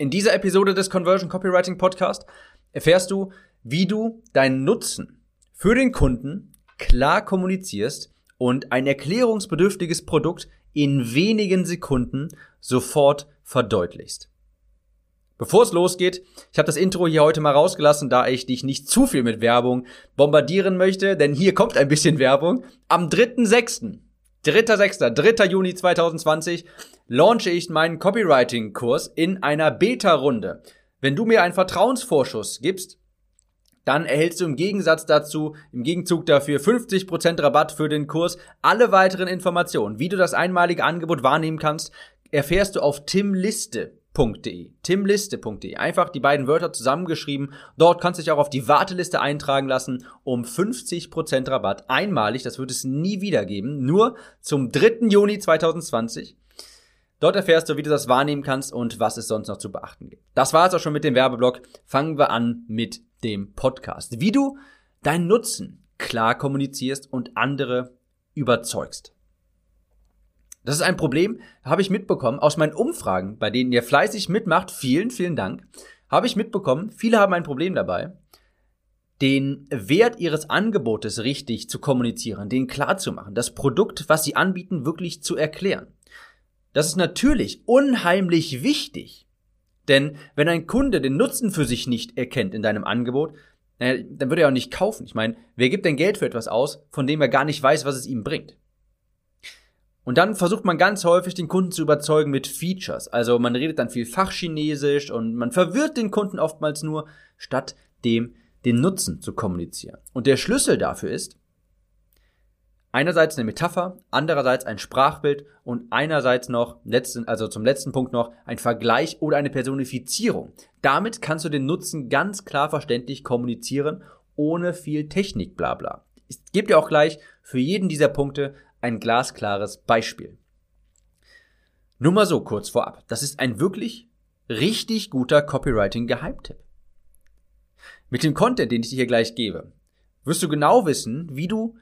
In dieser Episode des Conversion Copywriting Podcast erfährst du, wie du deinen Nutzen für den Kunden klar kommunizierst und ein erklärungsbedürftiges Produkt in wenigen Sekunden sofort verdeutlichst. Bevor es losgeht, ich habe das Intro hier heute mal rausgelassen, da ich dich nicht zu viel mit Werbung bombardieren möchte, denn hier kommt ein bisschen Werbung. Am 3.6., 3.6., 3. Juni 2020 launche ich meinen Copywriting-Kurs in einer Beta-Runde. Wenn du mir einen Vertrauensvorschuss gibst, dann erhältst du im Gegensatz dazu, im Gegenzug dafür 50% Rabatt für den Kurs. Alle weiteren Informationen, wie du das einmalige Angebot wahrnehmen kannst, erfährst du auf timliste.de. timliste.de. Einfach die beiden Wörter zusammengeschrieben. Dort kannst du dich auch auf die Warteliste eintragen lassen um 50% Rabatt. Einmalig, das wird es nie wieder geben. Nur zum 3. Juni 2020. Dort erfährst du, wie du das wahrnehmen kannst und was es sonst noch zu beachten gibt. Das war es auch schon mit dem Werbeblock. Fangen wir an mit dem Podcast. Wie du deinen Nutzen klar kommunizierst und andere überzeugst. Das ist ein Problem, habe ich mitbekommen aus meinen Umfragen, bei denen ihr fleißig mitmacht. Vielen, vielen Dank. Habe ich mitbekommen, viele haben ein Problem dabei, den Wert ihres Angebotes richtig zu kommunizieren, den klar zu machen, das Produkt, was sie anbieten, wirklich zu erklären. Das ist natürlich unheimlich wichtig. Denn wenn ein Kunde den Nutzen für sich nicht erkennt in deinem Angebot, naja, dann würde er auch nicht kaufen. Ich meine, wer gibt denn Geld für etwas aus, von dem er gar nicht weiß, was es ihm bringt? Und dann versucht man ganz häufig, den Kunden zu überzeugen mit Features. Also man redet dann viel Fachchinesisch und man verwirrt den Kunden oftmals nur, statt dem den Nutzen zu kommunizieren. Und der Schlüssel dafür ist, einerseits eine Metapher, andererseits ein Sprachbild und einerseits noch, letzten, also zum letzten Punkt noch, ein Vergleich oder eine Personifizierung. Damit kannst du den Nutzen ganz klar verständlich kommunizieren, ohne viel Technik, bla bla. Ich gebe dir auch gleich für jeden dieser Punkte ein glasklares Beispiel. Nur mal so kurz vorab. Das ist ein wirklich richtig guter Copywriting-Geheimtipp. Mit dem Content, den ich dir hier gleich gebe, wirst du genau wissen, wie du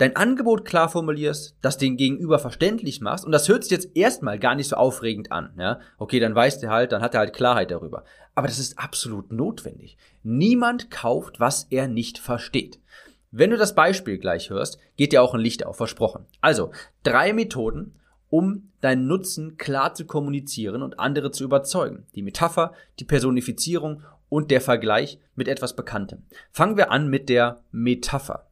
dein Angebot klar formulierst, das den Gegenüber verständlich machst und das hört sich jetzt erstmal gar nicht so aufregend an, ja? Okay, dann weißt du halt, dann hat er halt Klarheit darüber. Aber das ist absolut notwendig. Niemand kauft, was er nicht versteht. Wenn du das Beispiel gleich hörst, geht dir auch ein Licht auf, versprochen. Also, drei Methoden, um deinen Nutzen klar zu kommunizieren und andere zu überzeugen. Die Metapher, die Personifizierung und der Vergleich mit etwas Bekanntem. Fangen wir an mit der Metapher.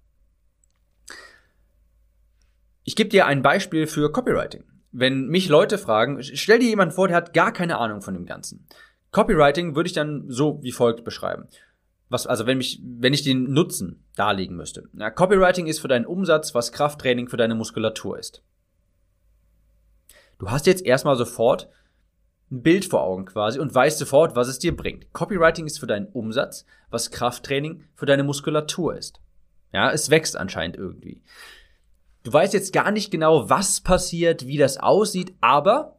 Ich gebe dir ein Beispiel für Copywriting. Wenn mich Leute fragen, stell dir jemand vor, der hat gar keine Ahnung von dem Ganzen. Copywriting würde ich dann so wie folgt beschreiben. Was, also wenn mich, wenn ich den Nutzen darlegen müsste. Ja, Copywriting ist für deinen Umsatz, was Krafttraining für deine Muskulatur ist. Du hast jetzt erstmal sofort ein Bild vor Augen quasi und weißt sofort, was es dir bringt. Copywriting ist für deinen Umsatz, was Krafttraining für deine Muskulatur ist. Ja, es wächst anscheinend irgendwie. Du weißt jetzt gar nicht genau, was passiert, wie das aussieht, aber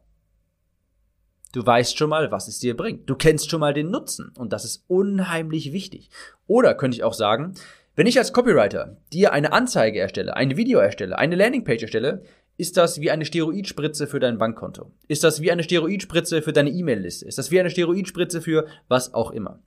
du weißt schon mal, was es dir bringt. Du kennst schon mal den Nutzen und das ist unheimlich wichtig. Oder könnte ich auch sagen, wenn ich als Copywriter dir eine Anzeige erstelle, ein Video erstelle, eine Landingpage erstelle, ist das wie eine Steroidspritze für dein Bankkonto? Ist das wie eine Steroidspritze für deine E-Mail-Liste? Ist das wie eine Steroidspritze für was auch immer?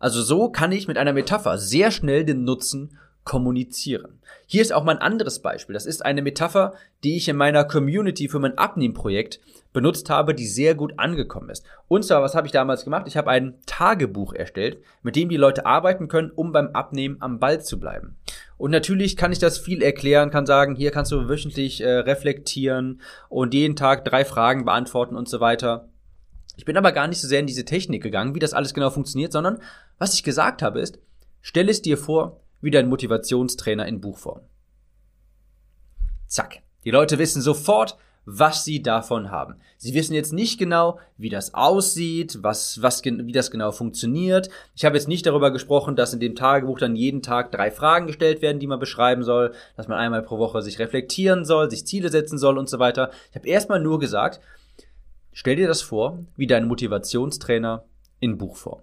Also so kann ich mit einer Metapher sehr schnell den Nutzen kommunizieren. Hier ist auch mal ein anderes Beispiel. Das ist eine Metapher, die ich in meiner Community für mein Abnehmprojekt benutzt habe, die sehr gut angekommen ist. Und zwar, was habe ich damals gemacht? Ich habe ein Tagebuch erstellt, mit dem die Leute arbeiten können, um beim Abnehmen am Ball zu bleiben. Und natürlich kann ich das viel erklären, kann sagen, hier kannst du wöchentlich äh, reflektieren und jeden Tag drei Fragen beantworten und so weiter. Ich bin aber gar nicht so sehr in diese Technik gegangen, wie das alles genau funktioniert, sondern was ich gesagt habe ist, stell es dir vor, wie dein Motivationstrainer in Buchform. Zack. Die Leute wissen sofort, was sie davon haben. Sie wissen jetzt nicht genau, wie das aussieht, was, was, wie das genau funktioniert. Ich habe jetzt nicht darüber gesprochen, dass in dem Tagebuch dann jeden Tag drei Fragen gestellt werden, die man beschreiben soll, dass man einmal pro Woche sich reflektieren soll, sich Ziele setzen soll und so weiter. Ich habe erstmal nur gesagt, stell dir das vor, wie dein Motivationstrainer in Buchform.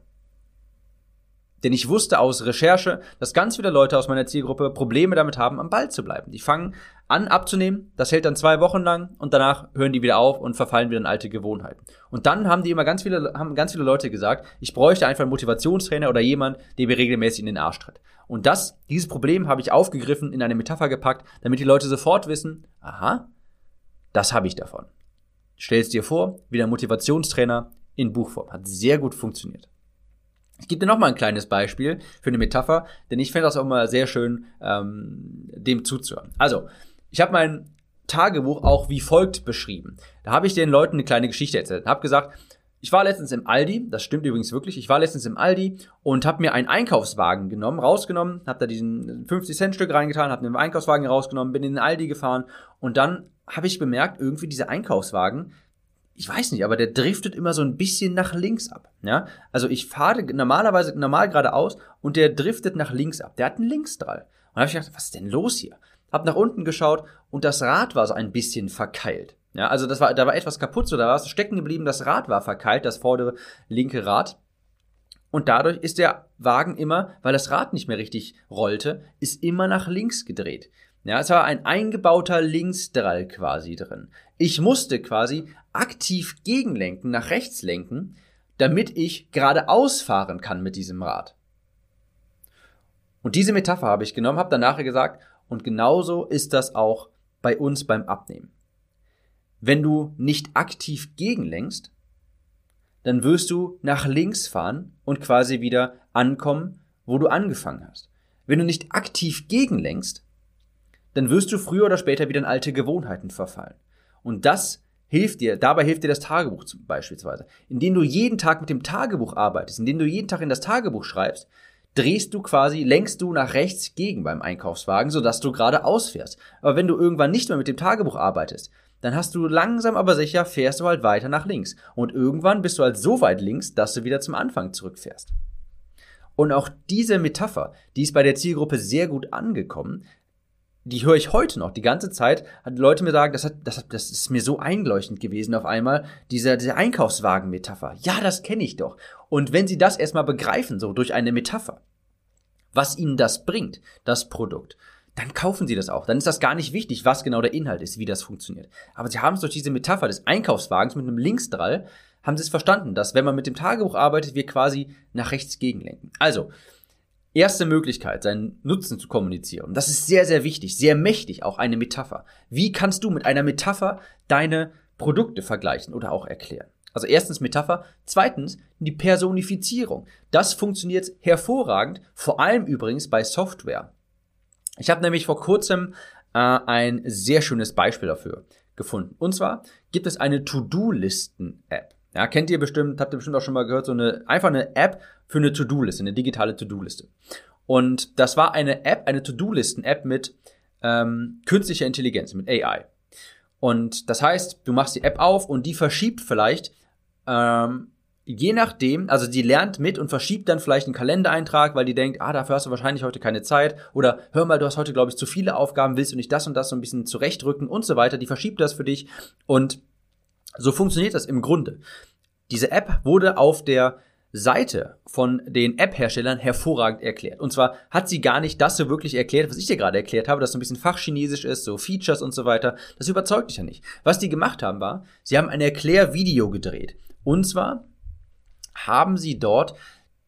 Denn ich wusste aus Recherche, dass ganz viele Leute aus meiner Zielgruppe Probleme damit haben, am Ball zu bleiben. Die fangen an abzunehmen, das hält dann zwei Wochen lang und danach hören die wieder auf und verfallen wieder in alte Gewohnheiten. Und dann haben die immer ganz viele, haben ganz viele Leute gesagt, ich bräuchte einfach einen Motivationstrainer oder jemand, der mir regelmäßig in den Arsch tritt. Und das, dieses Problem habe ich aufgegriffen, in eine Metapher gepackt, damit die Leute sofort wissen, aha, das habe ich davon. Stellst dir vor, wie der Motivationstrainer in Buchform. Hat sehr gut funktioniert. Ich gebe dir noch mal ein kleines Beispiel für eine Metapher, denn ich finde das auch immer sehr schön, ähm, dem zuzuhören. Also, ich habe mein Tagebuch auch wie folgt beschrieben. Da habe ich den Leuten eine kleine Geschichte erzählt. Habe gesagt, ich war letztens im Aldi, das stimmt übrigens wirklich, ich war letztens im Aldi und habe mir einen Einkaufswagen genommen, rausgenommen, habe da diesen 50 Cent Stück reingetan, habe den Einkaufswagen rausgenommen, bin in den Aldi gefahren und dann habe ich bemerkt, irgendwie dieser Einkaufswagen, ich weiß nicht, aber der driftet immer so ein bisschen nach links ab. Ja? Also ich fahre normalerweise normal geradeaus und der driftet nach links ab. Der hat einen Linksdrall. Und da habe ich gedacht, was ist denn los hier? Hab nach unten geschaut und das Rad war so ein bisschen verkeilt. Ja, also das war, da war etwas kaputt, so da war es stecken geblieben, das Rad war verkeilt, das vordere linke Rad. Und dadurch ist der Wagen immer, weil das Rad nicht mehr richtig rollte, ist immer nach links gedreht. Ja, es war ein eingebauter Linksdrall quasi drin. Ich musste quasi aktiv gegenlenken, nach rechts lenken, damit ich geradeaus fahren kann mit diesem Rad. Und diese Metapher habe ich genommen, habe danach gesagt, und genauso ist das auch bei uns beim Abnehmen. Wenn du nicht aktiv gegenlenkst, dann wirst du nach links fahren und quasi wieder ankommen, wo du angefangen hast. Wenn du nicht aktiv gegenlenkst, dann wirst du früher oder später wieder in alte Gewohnheiten verfallen. Und das hilft dir, dabei hilft dir das Tagebuch beispielsweise. Indem du jeden Tag mit dem Tagebuch arbeitest, indem du jeden Tag in das Tagebuch schreibst, drehst du quasi, lenkst du nach rechts gegen beim Einkaufswagen, sodass du gerade ausfährst. Aber wenn du irgendwann nicht mehr mit dem Tagebuch arbeitest, dann hast du langsam aber sicher, fährst du halt weiter nach links. Und irgendwann bist du halt so weit links, dass du wieder zum Anfang zurückfährst. Und auch diese Metapher, die ist bei der Zielgruppe sehr gut angekommen, die höre ich heute noch. Die ganze Zeit hat Leute mir sagen, das, hat, das, hat, das ist mir so einleuchtend gewesen auf einmal, diese, diese Einkaufswagen-Metapher. Ja, das kenne ich doch. Und wenn sie das erstmal begreifen, so durch eine Metapher, was ihnen das bringt, das Produkt, dann kaufen sie das auch. Dann ist das gar nicht wichtig, was genau der Inhalt ist, wie das funktioniert. Aber sie haben es durch diese Metapher des Einkaufswagens mit einem Linksdrall, haben sie es verstanden, dass wenn man mit dem Tagebuch arbeitet, wir quasi nach rechts gegenlenken. Also, erste Möglichkeit, seinen Nutzen zu kommunizieren. Das ist sehr, sehr wichtig, sehr mächtig, auch eine Metapher. Wie kannst du mit einer Metapher deine Produkte vergleichen oder auch erklären? Also erstens Metapher, zweitens die Personifizierung. Das funktioniert hervorragend, vor allem übrigens bei Software. Ich habe nämlich vor kurzem äh, ein sehr schönes Beispiel dafür gefunden. Und zwar gibt es eine To-Do-Listen-App. Ja, kennt ihr bestimmt, habt ihr bestimmt auch schon mal gehört, so eine, einfach eine App für eine To-Do-Liste, eine digitale To-Do-Liste. Und das war eine App, eine To-Do-Listen-App mit ähm, künstlicher Intelligenz, mit AI. Und das heißt, du machst die App auf und die verschiebt vielleicht, ähm, je nachdem, also die lernt mit und verschiebt dann vielleicht einen Kalendereintrag, weil die denkt, ah, dafür hast du wahrscheinlich heute keine Zeit. Oder hör mal, du hast heute, glaube ich, zu viele Aufgaben, willst du nicht das und das so ein bisschen zurechtrücken und so weiter. Die verschiebt das für dich und so funktioniert das im Grunde. Diese App wurde auf der Seite von den App-Herstellern hervorragend erklärt. Und zwar hat sie gar nicht das so wirklich erklärt, was ich dir gerade erklärt habe, dass so ein bisschen fachchinesisch ist, so Features und so weiter. Das überzeugt dich ja nicht. Was die gemacht haben war, sie haben ein Erklärvideo gedreht. Und zwar haben sie dort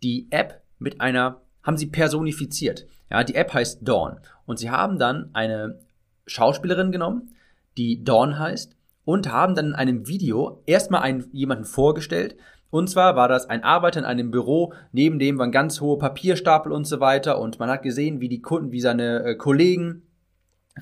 die App mit einer, haben sie personifiziert. Ja, die App heißt Dawn. Und sie haben dann eine Schauspielerin genommen, die Dawn heißt, und haben dann in einem Video erstmal einen, jemanden vorgestellt. Und zwar war das ein Arbeiter in einem Büro, neben dem waren ganz hohe Papierstapel und so weiter. Und man hat gesehen, wie die Kunden, wie seine äh, Kollegen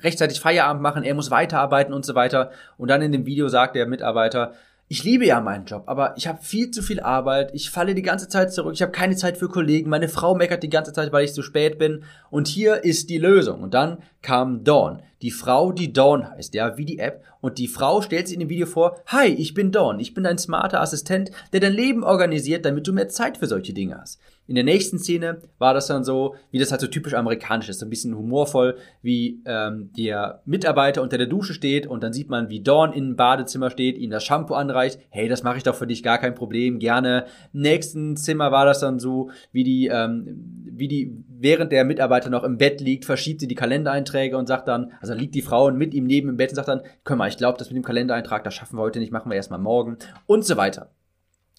rechtzeitig Feierabend machen, er muss weiterarbeiten und so weiter. Und dann in dem Video sagt der Mitarbeiter, ich liebe ja meinen Job, aber ich habe viel zu viel Arbeit, ich falle die ganze Zeit zurück, ich habe keine Zeit für Kollegen, meine Frau meckert die ganze Zeit, weil ich zu spät bin und hier ist die Lösung. Und dann kam Dawn, die Frau, die Dawn heißt, ja, wie die App. Und die Frau stellt sich in dem Video vor, hi, ich bin Dawn, ich bin ein smarter Assistent, der dein Leben organisiert, damit du mehr Zeit für solche Dinge hast. In der nächsten Szene war das dann so, wie das halt so typisch amerikanisch ist, so ein bisschen humorvoll, wie ähm, der Mitarbeiter unter der Dusche steht und dann sieht man, wie Dawn im Badezimmer steht, ihm das Shampoo anreicht. Hey, das mache ich doch für dich, gar kein Problem, gerne. Im nächsten Zimmer war das dann so, wie die, ähm, wie die, während der Mitarbeiter noch im Bett liegt, verschiebt sie die Kalendereinträge und sagt dann, also liegt die Frau mit ihm neben im Bett und sagt dann, komm mal, ich glaube, das mit dem Kalendereintrag, das schaffen wir heute nicht, machen wir erstmal morgen und so weiter.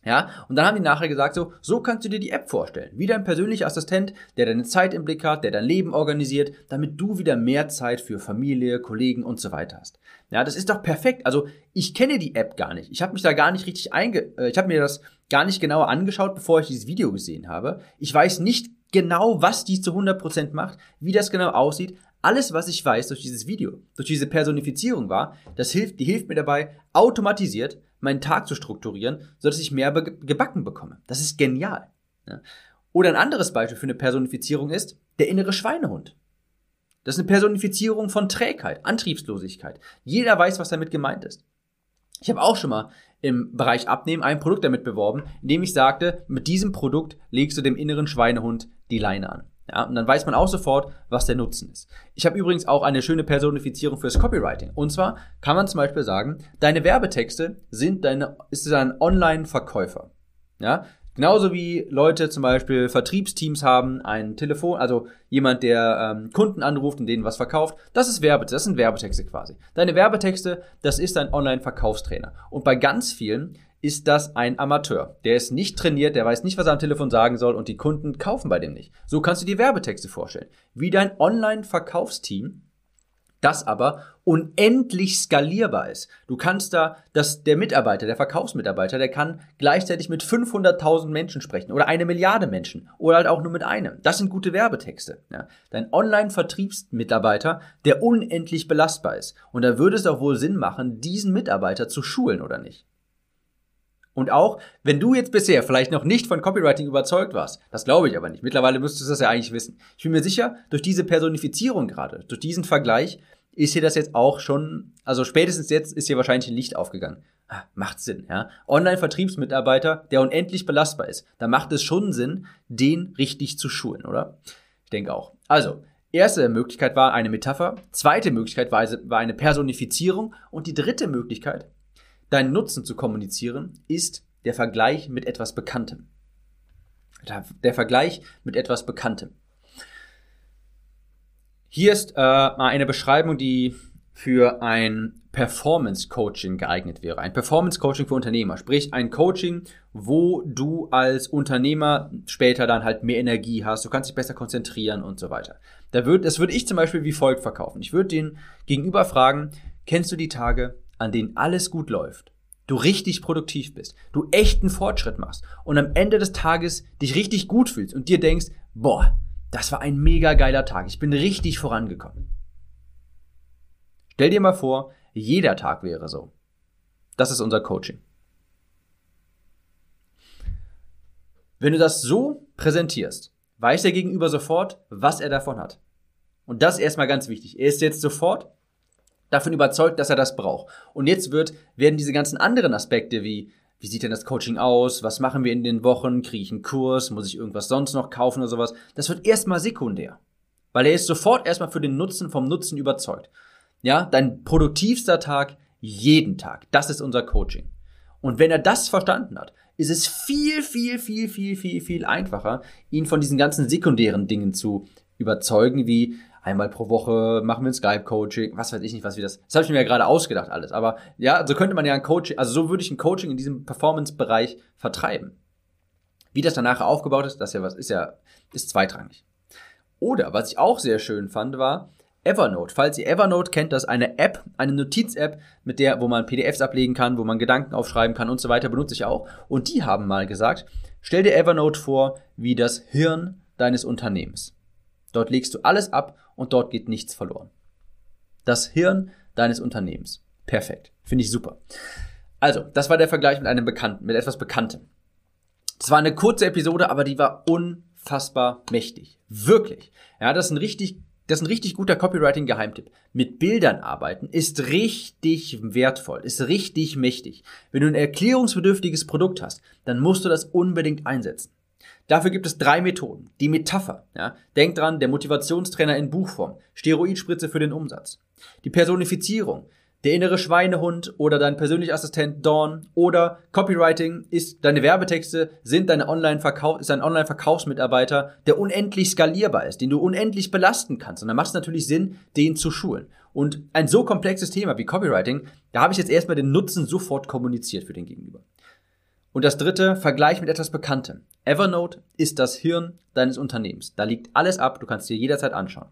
Ja, und dann haben die nachher gesagt, so, so kannst du dir die App vorstellen. Wie dein persönlicher Assistent, der deine Zeit im Blick hat, der dein Leben organisiert, damit du wieder mehr Zeit für Familie, Kollegen und so weiter hast. Ja, das ist doch perfekt. Also, ich kenne die App gar nicht. Ich habe mich da gar nicht richtig einge... Äh, ich habe mir das gar nicht genauer angeschaut, bevor ich dieses Video gesehen habe. Ich weiß nicht genau, was die zu 100% macht, wie das genau aussieht, alles, was ich weiß durch dieses Video, durch diese Personifizierung war, das hilft, die hilft mir dabei, automatisiert meinen Tag zu strukturieren, sodass ich mehr gebacken bekomme. Das ist genial. Oder ein anderes Beispiel für eine Personifizierung ist der innere Schweinehund. Das ist eine Personifizierung von Trägheit, Antriebslosigkeit. Jeder weiß, was damit gemeint ist. Ich habe auch schon mal im Bereich Abnehmen ein Produkt damit beworben, indem ich sagte, mit diesem Produkt legst du dem inneren Schweinehund die Leine an. Ja, und dann weiß man auch sofort, was der Nutzen ist. Ich habe übrigens auch eine schöne Personifizierung fürs Copywriting. Und zwar kann man zum Beispiel sagen, deine Werbetexte sind deine, ist ein Online-Verkäufer. Ja, Genauso wie Leute zum Beispiel Vertriebsteams haben, ein Telefon, also jemand, der ähm, Kunden anruft und denen was verkauft. Das ist Werbetexte, das sind Werbetexte quasi. Deine Werbetexte, das ist ein Online-Verkaufstrainer. Und bei ganz vielen ist das ein Amateur. Der ist nicht trainiert, der weiß nicht, was er am Telefon sagen soll und die Kunden kaufen bei dem nicht. So kannst du dir Werbetexte vorstellen. Wie dein Online-Verkaufsteam, das aber unendlich skalierbar ist. Du kannst da, dass der Mitarbeiter, der Verkaufsmitarbeiter, der kann gleichzeitig mit 500.000 Menschen sprechen oder eine Milliarde Menschen oder halt auch nur mit einem. Das sind gute Werbetexte. Ja. Dein Online-Vertriebsmitarbeiter, der unendlich belastbar ist. Und da würde es auch wohl Sinn machen, diesen Mitarbeiter zu schulen oder nicht. Und auch, wenn du jetzt bisher vielleicht noch nicht von Copywriting überzeugt warst, das glaube ich aber nicht. Mittlerweile müsstest du das ja eigentlich wissen. Ich bin mir sicher, durch diese Personifizierung gerade, durch diesen Vergleich, ist hier das jetzt auch schon, also spätestens jetzt ist hier wahrscheinlich ein Licht aufgegangen. Ah, macht Sinn, ja. Online-Vertriebsmitarbeiter, der unendlich belastbar ist. Da macht es schon Sinn, den richtig zu schulen, oder? Ich denke auch. Also, erste Möglichkeit war eine Metapher, zweite Möglichkeit war eine Personifizierung und die dritte Möglichkeit deinen Nutzen zu kommunizieren, ist der Vergleich mit etwas Bekanntem. Der Vergleich mit etwas Bekanntem. Hier ist äh, mal eine Beschreibung, die für ein Performance Coaching geeignet wäre. Ein Performance Coaching für Unternehmer. Sprich, ein Coaching, wo du als Unternehmer später dann halt mehr Energie hast, du kannst dich besser konzentrieren und so weiter. Da würd, das würde ich zum Beispiel wie folgt verkaufen. Ich würde den Gegenüber fragen, kennst du die Tage, an denen alles gut läuft, du richtig produktiv bist, du echten Fortschritt machst und am Ende des Tages dich richtig gut fühlst und dir denkst, boah, das war ein mega geiler Tag, ich bin richtig vorangekommen. Stell dir mal vor, jeder Tag wäre so. Das ist unser Coaching. Wenn du das so präsentierst, weiß der Gegenüber sofort, was er davon hat. Und das ist erstmal ganz wichtig. Er ist jetzt sofort davon überzeugt, dass er das braucht. Und jetzt wird, werden diese ganzen anderen Aspekte wie, wie sieht denn das Coaching aus? Was machen wir in den Wochen? Kriege ich einen Kurs? Muss ich irgendwas sonst noch kaufen oder sowas? Das wird erstmal sekundär. Weil er ist sofort erstmal für den Nutzen vom Nutzen überzeugt. Ja, dein produktivster Tag jeden Tag. Das ist unser Coaching. Und wenn er das verstanden hat, ist es viel, viel, viel, viel, viel, viel einfacher, ihn von diesen ganzen sekundären Dingen zu überzeugen, wie einmal pro Woche machen wir ein Skype-Coaching, was weiß ich nicht, was wir das. Das habe ich mir ja gerade ausgedacht alles. Aber ja, so könnte man ja ein Coaching, also so würde ich ein Coaching in diesem Performance-Bereich vertreiben. Wie das danach aufgebaut ist, das ist ja was, ist ja, ist zweitrangig. Oder, was ich auch sehr schön fand, war Evernote. Falls ihr Evernote kennt, das ist eine App, eine Notiz-App, mit der, wo man PDFs ablegen kann, wo man Gedanken aufschreiben kann und so weiter, benutze ich auch. Und die haben mal gesagt, stell dir Evernote vor wie das Hirn deines Unternehmens. Dort legst du alles ab und dort geht nichts verloren. Das Hirn deines Unternehmens. Perfekt. Finde ich super. Also, das war der Vergleich mit einem Bekannten, mit etwas Bekanntem. Das war eine kurze Episode, aber die war unfassbar mächtig. Wirklich. Ja, das ist ein richtig Das ist ein richtig guter Copywriting-Geheimtipp. Mit Bildern arbeiten ist richtig wertvoll, ist richtig mächtig. Wenn du ein erklärungsbedürftiges Produkt hast, dann musst du das unbedingt einsetzen. Dafür gibt es drei Methoden. Die Metapher. Ja. Denk dran, der Motivationstrainer in Buchform. Steroidspritze für den Umsatz. Die Personifizierung der innere Schweinehund oder dein persönlicher Assistent Dawn oder Copywriting ist deine Werbetexte sind deine Online-Verkauf ist ein Online-Verkaufsmitarbeiter, der unendlich skalierbar ist, den du unendlich belasten kannst. Und dann macht es natürlich Sinn, den zu schulen. Und ein so komplexes Thema wie Copywriting, da habe ich jetzt erstmal den Nutzen sofort kommuniziert für den Gegenüber. Und das dritte, Vergleich mit etwas Bekanntem. Evernote ist das Hirn deines Unternehmens. Da liegt alles ab, du kannst dir jederzeit anschauen.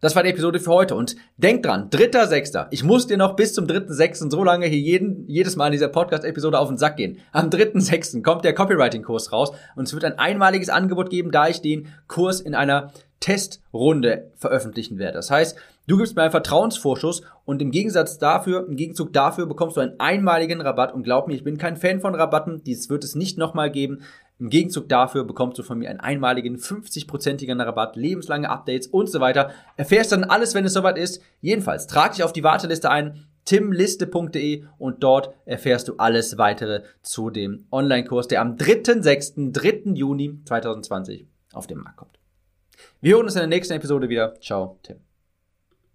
Das war die Episode für heute. Und denk dran, dritter Sechster. Ich muss dir noch bis zum dritten Sechsten so lange hier jeden, jedes Mal in dieser Podcast-Episode auf den Sack gehen. Am dritten Sechsten kommt der Copywriting-Kurs raus und es wird ein einmaliges Angebot geben, da ich den Kurs in einer Testrunde veröffentlichen werde. Das heißt, du gibst mir einen Vertrauensvorschuss und im Gegensatz dafür, im Gegenzug dafür bekommst du einen einmaligen Rabatt und glaub mir, ich bin kein Fan von Rabatten, dies wird es nicht nochmal geben. Im Gegenzug dafür bekommst du von mir einen einmaligen 50-prozentigen Rabatt, lebenslange Updates und so weiter. Erfährst dann alles, wenn es soweit ist. Jedenfalls, trag dich auf die Warteliste ein, timliste.de und dort erfährst du alles weitere zu dem Online-Kurs, der am 3.6., 3. Juni 2020 auf den Markt kommt. Wir hören uns in der nächsten Episode wieder. Ciao, Tim.